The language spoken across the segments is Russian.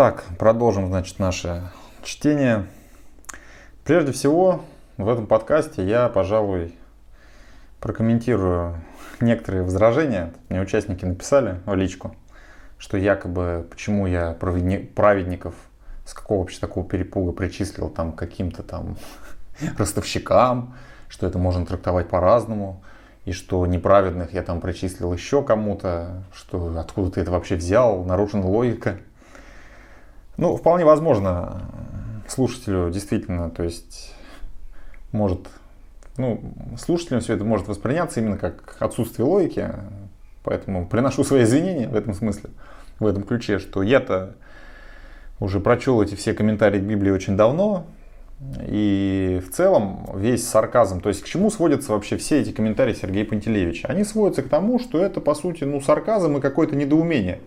Так, продолжим, значит, наше чтение. Прежде всего, в этом подкасте я, пожалуй, прокомментирую некоторые возражения. Мне участники написали в личку, что якобы почему я праведников с какого вообще такого перепуга причислил там каким-то там ростовщикам, что это можно трактовать по-разному, и что неправедных я там причислил еще кому-то, что откуда ты это вообще взял, нарушена логика. Ну, вполне возможно, слушателю действительно, то есть, может, ну, слушателям все это может восприняться именно как отсутствие логики, поэтому приношу свои извинения в этом смысле, в этом ключе, что я-то уже прочел эти все комментарии к Библии очень давно, и в целом весь сарказм, то есть к чему сводятся вообще все эти комментарии Сергея Пантелеевича? Они сводятся к тому, что это по сути ну, сарказм и какое-то недоумение.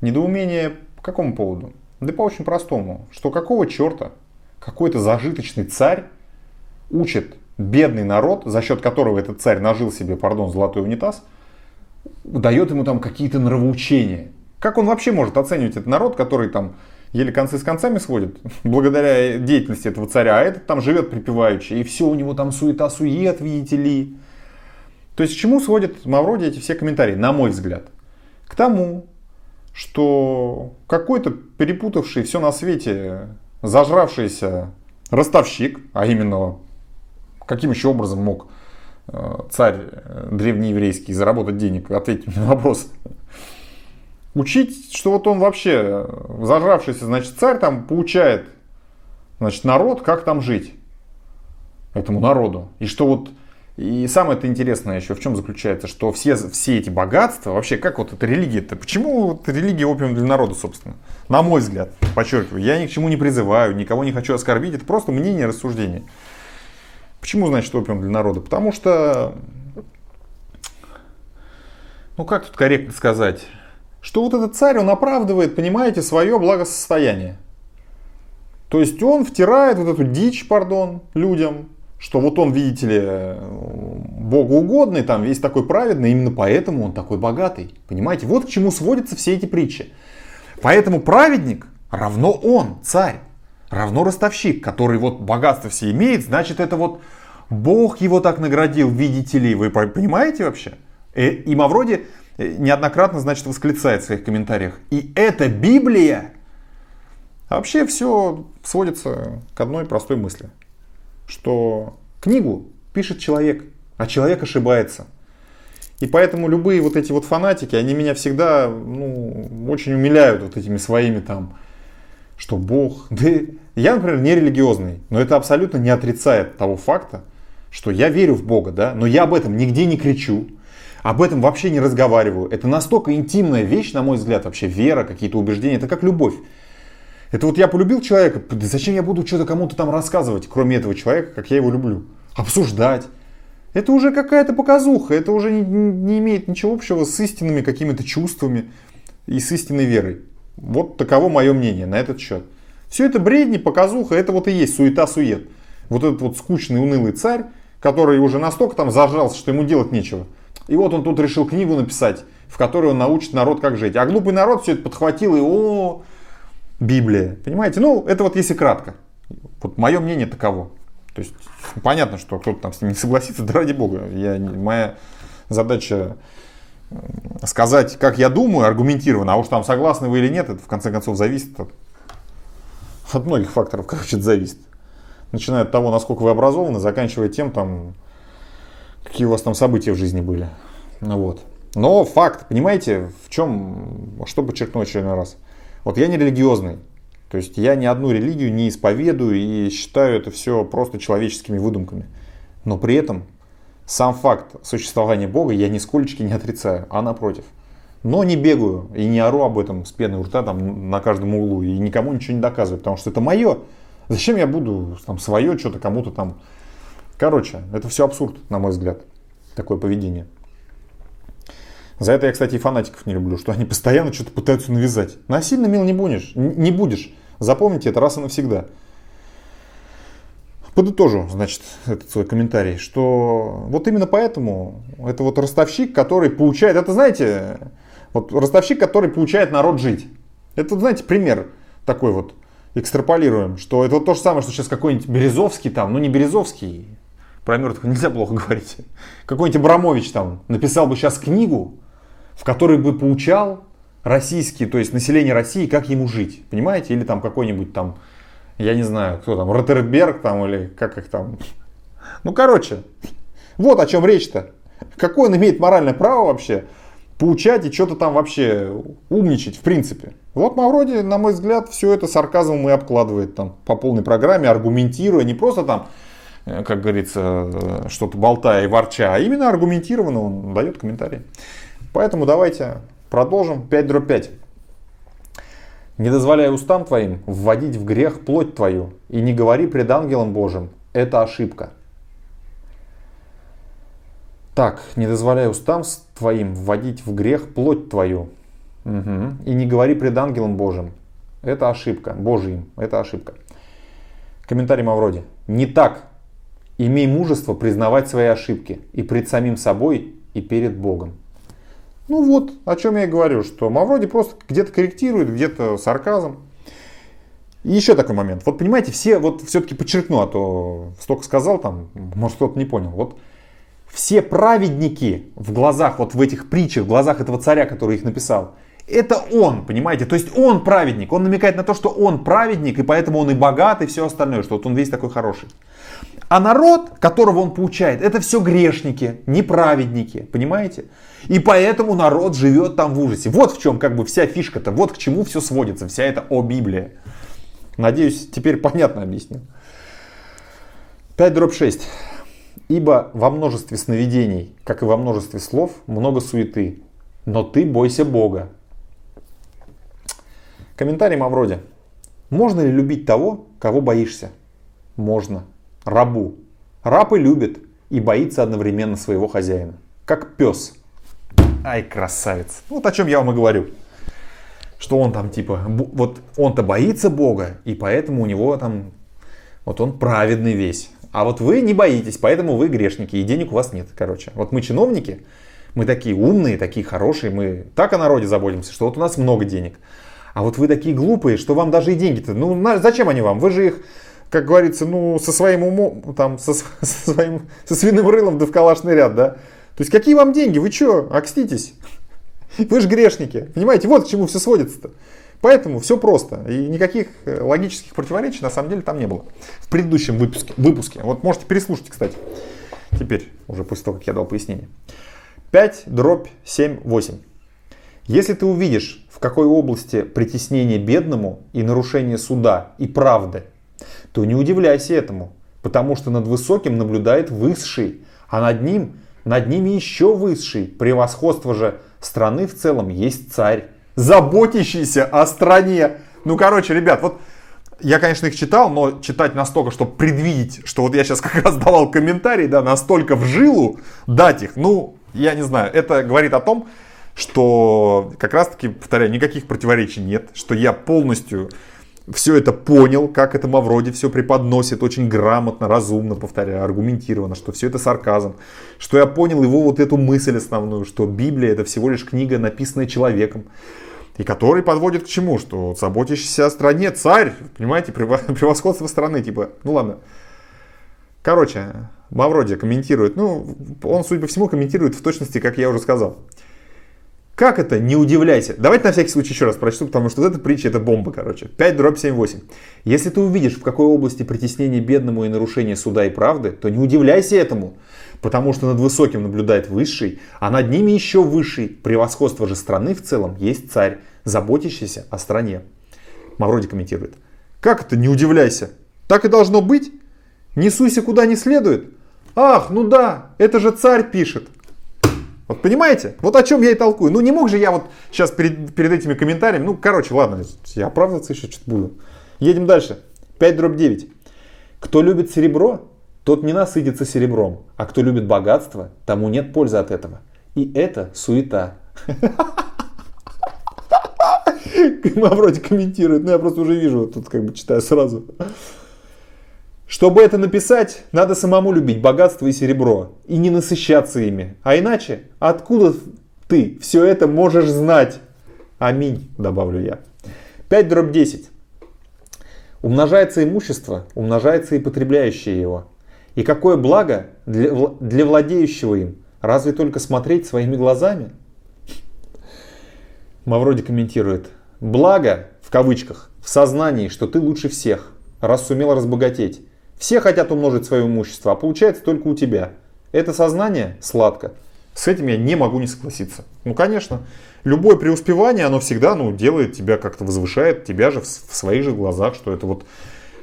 Недоумение по какому поводу? Да по очень простому, что какого черта какой-то зажиточный царь учит бедный народ, за счет которого этот царь нажил себе, пардон, золотой унитаз, дает ему там какие-то нравоучения. Как он вообще может оценивать этот народ, который там еле концы с концами сводит, благодаря деятельности этого царя, а этот там живет припеваючи, и все у него там суета-сует, видите ли. То есть к чему сводят Мавроди эти все комментарии, на мой взгляд? К тому, что какой-то перепутавший все на свете, зажравшийся ростовщик, а именно каким еще образом мог э, царь э, древнееврейский заработать денег, ответить на вопрос. Учить, что вот он вообще зажравшийся, значит, царь там получает, значит, народ, как там жить этому народу. И что вот и самое это интересное еще в чем заключается, что все, все эти богатства, вообще как вот эта религия-то, почему вот религия опиум для народа, собственно? На мой взгляд, подчеркиваю, я ни к чему не призываю, никого не хочу оскорбить, это просто мнение, рассуждение. Почему, значит, опиум для народа? Потому что, ну как тут корректно сказать, что вот этот царь, он оправдывает, понимаете, свое благосостояние. То есть он втирает вот эту дичь, пардон, людям, что вот он, видите ли, богоугодный, там весь такой праведный, именно поэтому он такой богатый. Понимаете, вот к чему сводятся все эти притчи. Поэтому праведник равно он, царь, равно ростовщик, который вот богатство все имеет, значит это вот Бог его так наградил, видите ли, вы понимаете вообще? Э, и Мавроди э, неоднократно, значит, восклицает в своих комментариях. И это Библия! Вообще все сводится к одной простой мысли – что книгу пишет человек, а человек ошибается. И поэтому любые вот эти вот фанатики, они меня всегда ну, очень умиляют вот этими своими там, что Бог... Да я, например, не религиозный, но это абсолютно не отрицает того факта, что я верю в Бога, да, но я об этом нигде не кричу, об этом вообще не разговариваю. Это настолько интимная вещь, на мой взгляд, вообще вера, какие-то убеждения, это как любовь. Это вот я полюбил человека, зачем я буду что-то кому-то там рассказывать, кроме этого человека, как я его люблю? Обсуждать. Это уже какая-то показуха, это уже не, не имеет ничего общего с истинными какими-то чувствами и с истинной верой. Вот таково мое мнение на этот счет. Все это бредни, показуха, это вот и есть суета-сует. Вот этот вот скучный, унылый царь, который уже настолько там зажрался, что ему делать нечего. И вот он тут решил книгу написать, в которой он научит народ, как жить. А глупый народ все это подхватил и о, Библия. Понимаете? Ну, это вот если кратко. Вот мое мнение таково. То есть понятно, что кто-то там с ним не согласится, да ради бога. Я, моя задача сказать, как я думаю, аргументированно, а уж там согласны вы или нет, это в конце концов зависит от, от многих факторов, короче, это зависит. Начиная от того, насколько вы образованы, заканчивая тем, там, какие у вас там события в жизни были. Ну, вот. Но факт, понимаете, в чем, что подчеркнуть очередной раз – вот я не религиозный. То есть я ни одну религию не исповедую и считаю это все просто человеческими выдумками. Но при этом сам факт существования Бога я нисколько не отрицаю, а напротив. Но не бегаю и не ору об этом с пеной у рта там, на каждом углу и никому ничего не доказываю, потому что это мое. Зачем я буду там свое что-то кому-то там... Короче, это все абсурд, на мой взгляд, такое поведение. За это я, кстати, и фанатиков не люблю, что они постоянно что-то пытаются навязать. Насильно мил не будешь, не будешь. Запомните это раз и навсегда. Подытожу, значит, этот свой комментарий, что вот именно поэтому это вот ростовщик, который получает, это знаете, вот ростовщик, который получает народ жить. Это, знаете, пример. такой вот экстраполируем, что это вот то же самое, что сейчас какой-нибудь Березовский там, ну не Березовский, про мертвых нельзя плохо говорить, какой-нибудь Абрамович там написал бы сейчас книгу, в которой бы поучал российские, то есть население России, как ему жить, понимаете? Или там какой-нибудь там, я не знаю, кто там, Ротерберг там, или как их там. Ну, короче, вот о чем речь-то. Какое он имеет моральное право вообще поучать и что-то там вообще умничать, в принципе. Вот Мавроди, на мой взгляд, все это сарказмом и обкладывает там по полной программе, аргументируя, не просто там, э, как говорится, э, что-то болтая и ворча, а именно аргументированно он дает комментарии. Поэтому давайте продолжим. 5 дробь 5. Не дозволяй устам твоим вводить в грех плоть твою, и не говори пред ангелом Божьим, это ошибка. Так, не дозволяй устам твоим вводить в грех плоть твою. Угу. И не говори пред ангелом Божьим. Это ошибка. Божьим. Это ошибка. Комментарий Мавроди. Не так. Имей мужество признавать свои ошибки и пред самим собой, и перед Богом. Ну вот, о чем я и говорю, что Мавроди просто где-то корректирует, где-то сарказм. И еще такой момент. Вот понимаете, все, вот все-таки подчеркну, а то столько сказал там, может кто-то не понял. Вот все праведники в глазах, вот в этих притчах, в глазах этого царя, который их написал, это он, понимаете? То есть он праведник. Он намекает на то, что он праведник, и поэтому он и богат, и все остальное, что вот он весь такой хороший. А народ, которого он поучает, это все грешники, неправедники, понимаете? И поэтому народ живет там в ужасе. Вот в чем как бы вся фишка-то, вот к чему все сводится, вся эта о Библия. Надеюсь, теперь понятно объяснил. 5 дробь 6. Ибо во множестве сновидений, как и во множестве слов, много суеты. Но ты бойся Бога. Комментарий Мавроди. Можно ли любить того, кого боишься? Можно. Рабу. Раб и любит, и боится одновременно своего хозяина. Как пес – Ай, красавец. Вот о чем я вам и говорю. Что он там типа, вот он-то боится Бога, и поэтому у него там, вот он праведный весь. А вот вы не боитесь, поэтому вы грешники, и денег у вас нет, короче. Вот мы чиновники, мы такие умные, такие хорошие, мы так о народе заботимся, что вот у нас много денег. А вот вы такие глупые, что вам даже и деньги-то, ну зачем они вам? Вы же их, как говорится, ну со своим умом, там, со, со своим, со свиным рылом да в калашный ряд, да? То есть какие вам деньги? Вы что, окститесь? Вы же грешники. Понимаете, вот к чему все сводится-то. Поэтому все просто. И никаких э, логических противоречий на самом деле там не было. В предыдущем выпуске. выпуске. Вот можете переслушать, кстати. Теперь, уже после того, как я дал пояснение. 5 дробь 7, 8. Если ты увидишь, в какой области притеснение бедному и нарушение суда и правды, то не удивляйся этому, потому что над высоким наблюдает высший, а над ним над ними еще высший. Превосходство же страны в целом есть царь, заботящийся о стране. Ну, короче, ребят, вот я, конечно, их читал, но читать настолько, чтобы предвидеть, что вот я сейчас как раз давал комментарий, да, настолько в жилу дать их, ну, я не знаю, это говорит о том, что как раз-таки, повторяю, никаких противоречий нет, что я полностью все это понял, как это Мавроди все преподносит, очень грамотно, разумно, повторяю, аргументированно, что все это сарказм, что я понял его вот эту мысль основную, что Библия это всего лишь книга, написанная человеком, и который подводит к чему, что заботящийся о стране царь, понимаете, превосходство страны, типа, ну ладно. Короче, Мавроди комментирует, ну, он, судя по всему, комментирует в точности, как я уже сказал. Как это? Не удивляйся. Давайте на всякий случай еще раз прочту, потому что вот эта притча это бомба, короче. 5 дробь 7 8. Если ты увидишь, в какой области притеснение бедному и нарушение суда и правды, то не удивляйся этому, потому что над высоким наблюдает высший, а над ними еще высший. Превосходство же страны в целом есть царь, заботящийся о стране. Мавроди комментирует. Как это? Не удивляйся. Так и должно быть? Не суйся куда не следует? Ах, ну да, это же царь пишет. Вот понимаете? Вот о чем я и толкую. Ну не мог же я вот сейчас перед, перед этими комментариями, ну короче, ладно, я оправдываться еще что-то буду. Едем дальше. 5 дробь 9. Кто любит серебро, тот не насытится серебром, а кто любит богатство, тому нет пользы от этого. И это суета. Мавроди комментирует, ну я просто уже вижу, тут как бы читаю сразу. Чтобы это написать, надо самому любить богатство и серебро и не насыщаться ими. А иначе, откуда ты все это можешь знать? Аминь, добавлю я. 5 дробь 10. Умножается имущество, умножается и потребляющее его. И какое благо для, для владеющего им? Разве только смотреть своими глазами? Мавроди комментирует. Благо, в кавычках, в сознании, что ты лучше всех, раз сумел разбогатеть. Все хотят умножить свое имущество, а получается только у тебя. Это сознание сладко. С этим я не могу не согласиться. Ну, конечно, любое преуспевание, оно всегда ну, делает тебя как-то, возвышает тебя же в, своих же глазах, что это вот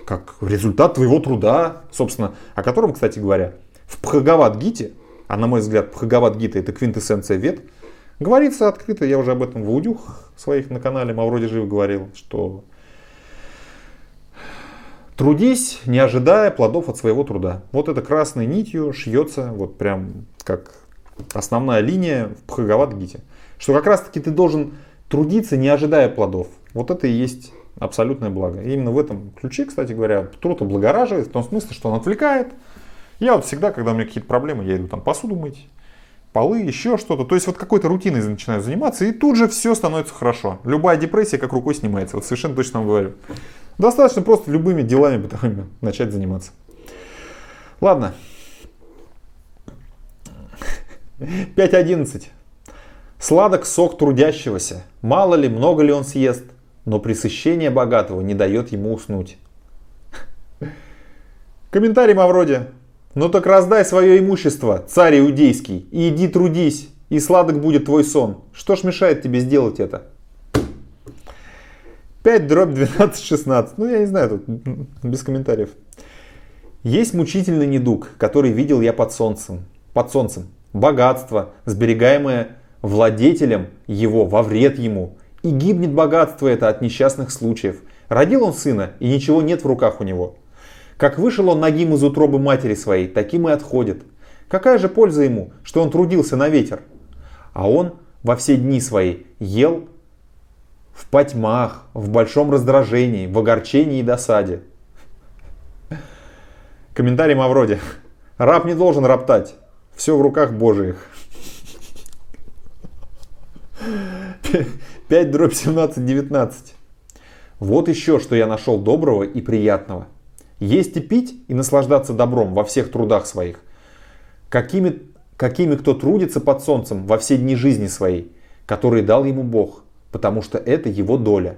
как результат твоего труда, собственно, о котором, кстати говоря, в Бхагават-гите, а на мой взгляд, Бхагават-гита это квинтэссенция вет, говорится открыто, я уже об этом в аудюх своих на канале Мавроди Жив говорил, что трудись, не ожидая плодов от своего труда. Вот это красной нитью шьется, вот прям как основная линия в Бхагават-гите. Что как раз таки ты должен трудиться, не ожидая плодов. Вот это и есть абсолютное благо. И именно в этом ключе, кстати говоря, труд облагораживает, в том смысле, что он отвлекает. Я вот всегда, когда у меня какие-то проблемы, я иду там посуду мыть, полы, еще что-то. То есть вот какой-то рутиной начинаю заниматься, и тут же все становится хорошо. Любая депрессия как рукой снимается. Вот совершенно точно вам говорю. Достаточно просто любыми делами бытовыми начать заниматься. Ладно. 5.11. Сладок сок трудящегося. Мало ли, много ли он съест но пресыщение богатого не дает ему уснуть. Комментарий Мавроди. Ну так раздай свое имущество, царь иудейский, и иди трудись, и сладок будет твой сон. Что ж мешает тебе сделать это? 5 дробь 12 16. Ну я не знаю, тут без комментариев. Есть мучительный недуг, который видел я под солнцем. Под солнцем. Богатство, сберегаемое владетелем его во вред ему, и гибнет богатство это от несчастных случаев. Родил он сына, и ничего нет в руках у него. Как вышел он нагим из утробы матери своей, таким и отходит. Какая же польза ему, что он трудился на ветер? А он во все дни свои ел в потьмах, в большом раздражении, в огорчении и досаде. Комментарий Мавроди. Раб не должен роптать. Все в руках Божиих. 5 дробь 17, 19. Вот еще, что я нашел доброго и приятного. Есть и пить, и наслаждаться добром во всех трудах своих. Какими, какими кто трудится под солнцем во все дни жизни своей, которые дал ему Бог, потому что это его доля.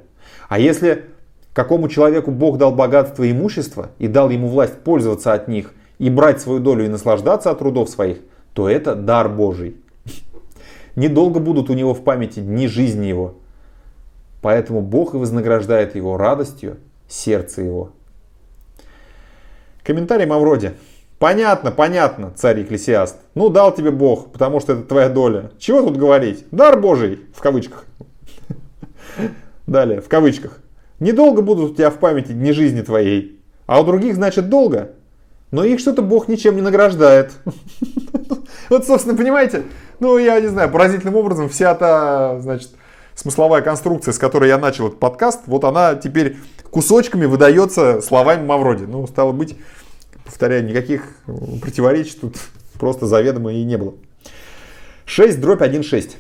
А если какому человеку Бог дал богатство и имущество, и дал ему власть пользоваться от них, и брать свою долю и наслаждаться от трудов своих, то это дар Божий. Недолго будут у него в памяти дни жизни его, Поэтому Бог и вознаграждает его радостью сердце его. Комментарий Мавроди. Понятно, понятно, царь Екклесиаст. Ну, дал тебе Бог, потому что это твоя доля. Чего тут говорить? Дар Божий, в кавычках. Далее, в кавычках. Недолго будут у тебя в памяти дни жизни твоей. А у других, значит, долго. Но их что-то Бог ничем не награждает. Вот, собственно, понимаете, ну, я не знаю, поразительным образом вся та, значит, смысловая конструкция, с которой я начал этот подкаст, вот она теперь кусочками выдается словами Мавроди. Ну, стало быть, повторяю, никаких противоречий тут просто заведомо и не было. 6 дробь 1.6.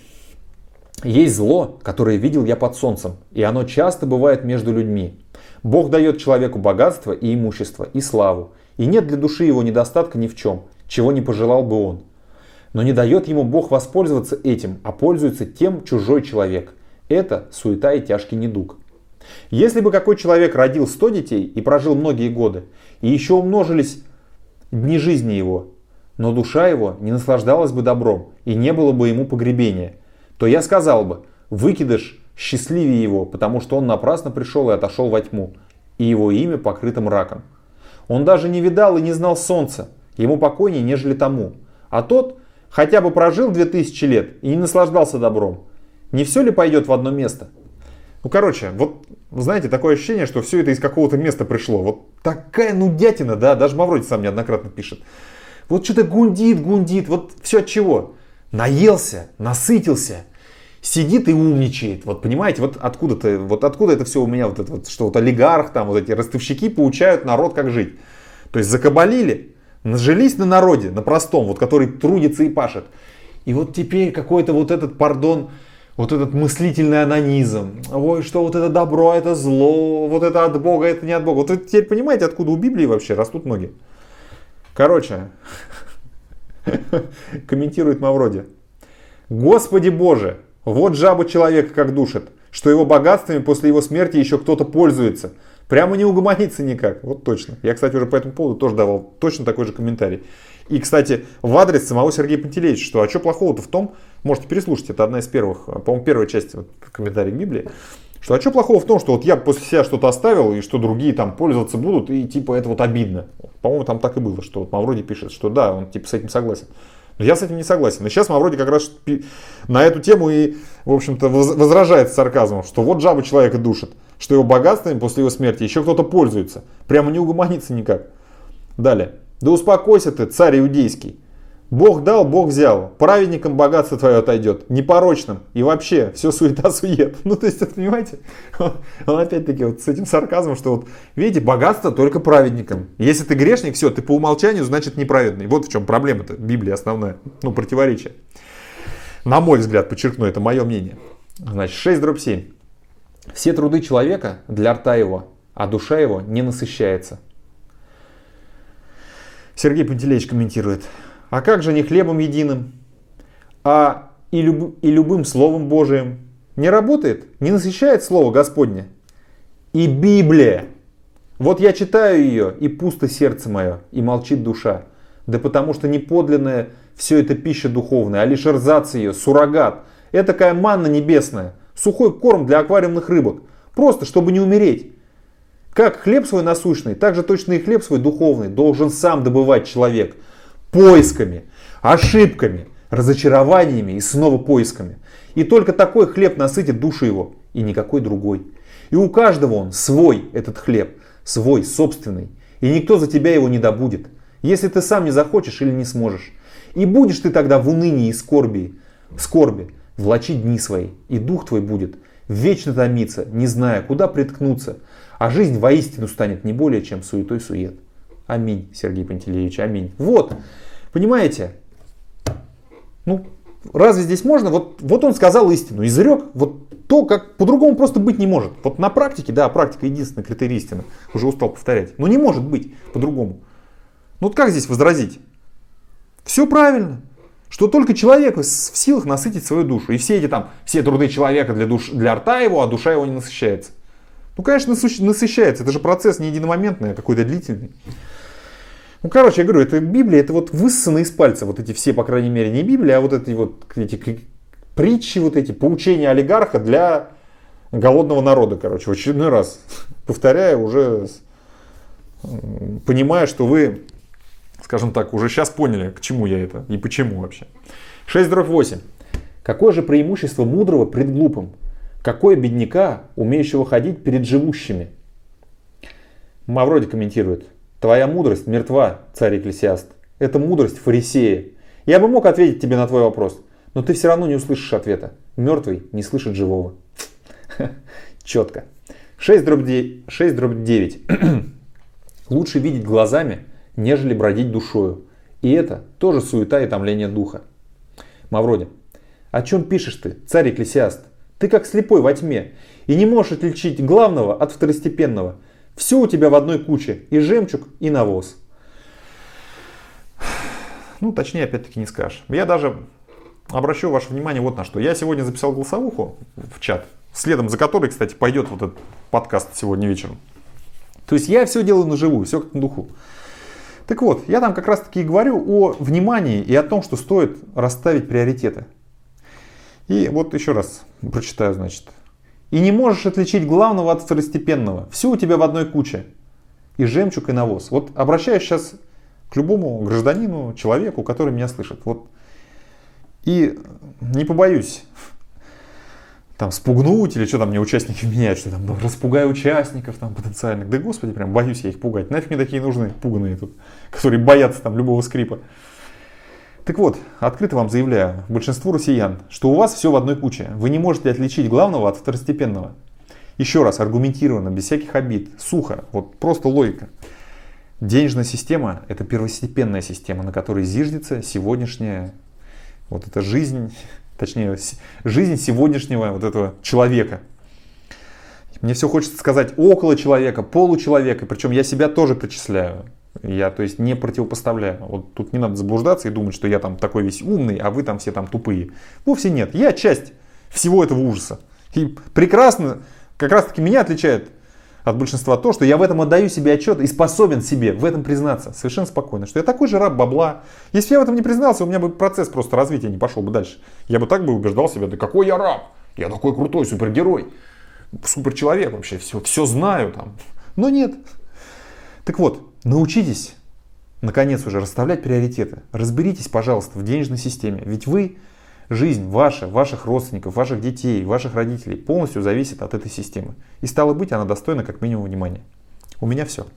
Есть зло, которое видел я под солнцем, и оно часто бывает между людьми. Бог дает человеку богатство и имущество, и славу, и нет для души его недостатка ни в чем, чего не пожелал бы он. Но не дает ему Бог воспользоваться этим, а пользуется тем чужой человек, это суета и тяжкий недуг. Если бы какой человек родил 100 детей и прожил многие годы, и еще умножились дни жизни его, но душа его не наслаждалась бы добром и не было бы ему погребения, то я сказал бы, выкидыш счастливее его, потому что он напрасно пришел и отошел во тьму, и его имя покрыто мраком. Он даже не видал и не знал солнца, ему покойнее, нежели тому. А тот хотя бы прожил 2000 лет и не наслаждался добром, не все ли пойдет в одно место? Ну, короче, вот, знаете, такое ощущение, что все это из какого-то места пришло. Вот такая нудятина, да, даже Мавроди сам неоднократно пишет. Вот что-то гундит, гундит, вот все от чего? Наелся, насытился, сидит и умничает. Вот понимаете, вот откуда-то, вот откуда это все у меня, вот это вот, что вот олигарх, там вот эти ростовщики получают народ как жить. То есть закабалили, нажились на народе, на простом, вот который трудится и пашет. И вот теперь какой-то вот этот, пардон, вот этот мыслительный анонизм, ой, что вот это добро, это зло, вот это от Бога, это не от Бога. Вот вы теперь понимаете, откуда у Библии вообще растут ноги? Короче, комментирует Мавроди. Господи Боже, вот жабу человека как душит, что его богатствами после его смерти еще кто-то пользуется. Прямо не угомониться никак. Вот точно. Я, кстати, уже по этому поводу тоже давал точно такой же комментарий. И, кстати, в адрес самого Сергея Пантелеевича, что а что плохого-то в том, можете переслушать, это одна из первых, по-моему, первая часть вот, комментариев к Библии, что а что плохого в том, что вот я после себя что-то оставил, и что другие там пользоваться будут, и типа это вот обидно. По-моему, там так и было, что вот Мавроди пишет, что да, он типа с этим согласен. Но я с этим не согласен. Но сейчас Мавроди как раз на эту тему и, в общем-то, возражает с сарказмом, что вот жаба человека душит, что его богатствами после его смерти еще кто-то пользуется. Прямо не угомонится никак. Далее. Да успокойся ты, царь иудейский. Бог дал, Бог взял. Праведникам богатство твое отойдет. Непорочным. И вообще, все суета-сует. Ну, то есть, это, понимаете, он, он опять-таки вот с этим сарказмом, что вот, видите, богатство только праведникам. Если ты грешник, все, ты по умолчанию, значит, неправедный. Вот в чем проблема-то Библии основная. Ну, противоречие. На мой взгляд, подчеркну, это мое мнение. Значит, 6 дробь 7. Все труды человека для рта его, а душа его не насыщается. Сергей Пантелеич комментирует. А как же не хлебом единым, а и, люб, и любым Словом Божиим? Не работает? Не насыщает Слово Господне? И Библия. Вот я читаю ее, и пусто сердце мое, и молчит душа. Да потому что не подлинная все это пища духовная, а лишь рзац ее, суррогат. Такая манна небесная, сухой корм для аквариумных рыбок. Просто, чтобы не умереть. Как хлеб свой насущный, так же точно и хлеб свой духовный должен сам добывать человек – поисками, ошибками, разочарованиями и снова поисками. И только такой хлеб насытит душу его, и никакой другой. И у каждого он свой, этот хлеб, свой, собственный. И никто за тебя его не добудет, если ты сам не захочешь или не сможешь. И будешь ты тогда в унынии и скорби, скорби влачить дни свои, и дух твой будет вечно томиться, не зная, куда приткнуться, а жизнь воистину станет не более, чем суетой сует. Аминь, Сергей Пантелеевич, аминь. Вот, понимаете? Ну, разве здесь можно? Вот, вот он сказал истину, изрек вот то, как по-другому просто быть не может. Вот на практике, да, практика единственный критерий истины. Уже устал повторять. Но не может быть по-другому. Ну вот как здесь возразить? Все правильно. Что только человек в силах насытить свою душу. И все эти там, все труды человека для, душ, для рта его, а душа его не насыщается. Ну, конечно, насыщается. Это же процесс не единомоментный, а какой-то длительный. Ну, короче, я говорю, это Библия, это вот высосаны из пальца вот эти все, по крайней мере, не Библия, а вот эти вот эти притчи, вот эти поучения олигарха для голодного народа, короче, в очередной раз. Повторяю, уже понимая, что вы, скажем так, уже сейчас поняли, к чему я это и почему вообще. 6 дробь 8. Какое же преимущество мудрого пред глупым? Какое бедняка, умеющего ходить перед живущими? Мавроди комментирует. Твоя мудрость мертва, царь Экклесиаст. Это мудрость фарисея. Я бы мог ответить тебе на твой вопрос, но ты все равно не услышишь ответа. Мертвый не слышит живого. Четко. 6 дробь 9. Лучше видеть глазами, нежели бродить душою. И это тоже суета и томление духа. Мавроди, о чем пишешь ты, царь Экклесиаст? Ты как слепой во тьме и не можешь отличить главного от второстепенного – все у тебя в одной куче. И жемчуг, и навоз. Ну, точнее, опять-таки не скажешь. Я даже обращу ваше внимание вот на что. Я сегодня записал голосовуху в чат, следом за которой, кстати, пойдет вот этот подкаст сегодня вечером. То есть я все делаю на живую, все как на духу. Так вот, я там как раз таки и говорю о внимании и о том, что стоит расставить приоритеты. И вот еще раз прочитаю, значит, и не можешь отличить главного от второстепенного. Все у тебя в одной куче. И жемчуг, и навоз. Вот обращаюсь сейчас к любому гражданину, человеку, который меня слышит. Вот. И не побоюсь там спугнуть или что там мне участники меняют, что там распугаю участников там потенциальных. Да господи, прям боюсь я их пугать. Нафиг мне такие нужны, пуганные тут, которые боятся там любого скрипа. Так вот, открыто вам заявляю, большинству россиян, что у вас все в одной куче. Вы не можете отличить главного от второстепенного. Еще раз, аргументированно, без всяких обид, сухо, вот просто логика. Денежная система – это первостепенная система, на которой зиждется сегодняшняя вот эта жизнь, точнее, жизнь сегодняшнего вот этого человека. Мне все хочется сказать около человека, получеловека, причем я себя тоже причисляю. Я, то есть, не противопоставляю. Вот тут не надо заблуждаться и думать, что я там такой весь умный, а вы там все там тупые. Вовсе нет. Я часть всего этого ужаса. И прекрасно, как раз таки меня отличает от большинства то, что я в этом отдаю себе отчет и способен себе в этом признаться совершенно спокойно, что я такой же раб бабла. Если я в этом не признался, у меня бы процесс просто развития не пошел бы дальше. Я бы так бы убеждал себя, да какой я раб, я такой крутой супергерой, суперчеловек вообще, все, все знаю там. Но нет. Так вот, научитесь наконец уже расставлять приоритеты. Разберитесь, пожалуйста, в денежной системе. Ведь вы Жизнь ваша, ваших родственников, ваших детей, ваших родителей полностью зависит от этой системы. И стало быть, она достойна как минимум внимания. У меня все.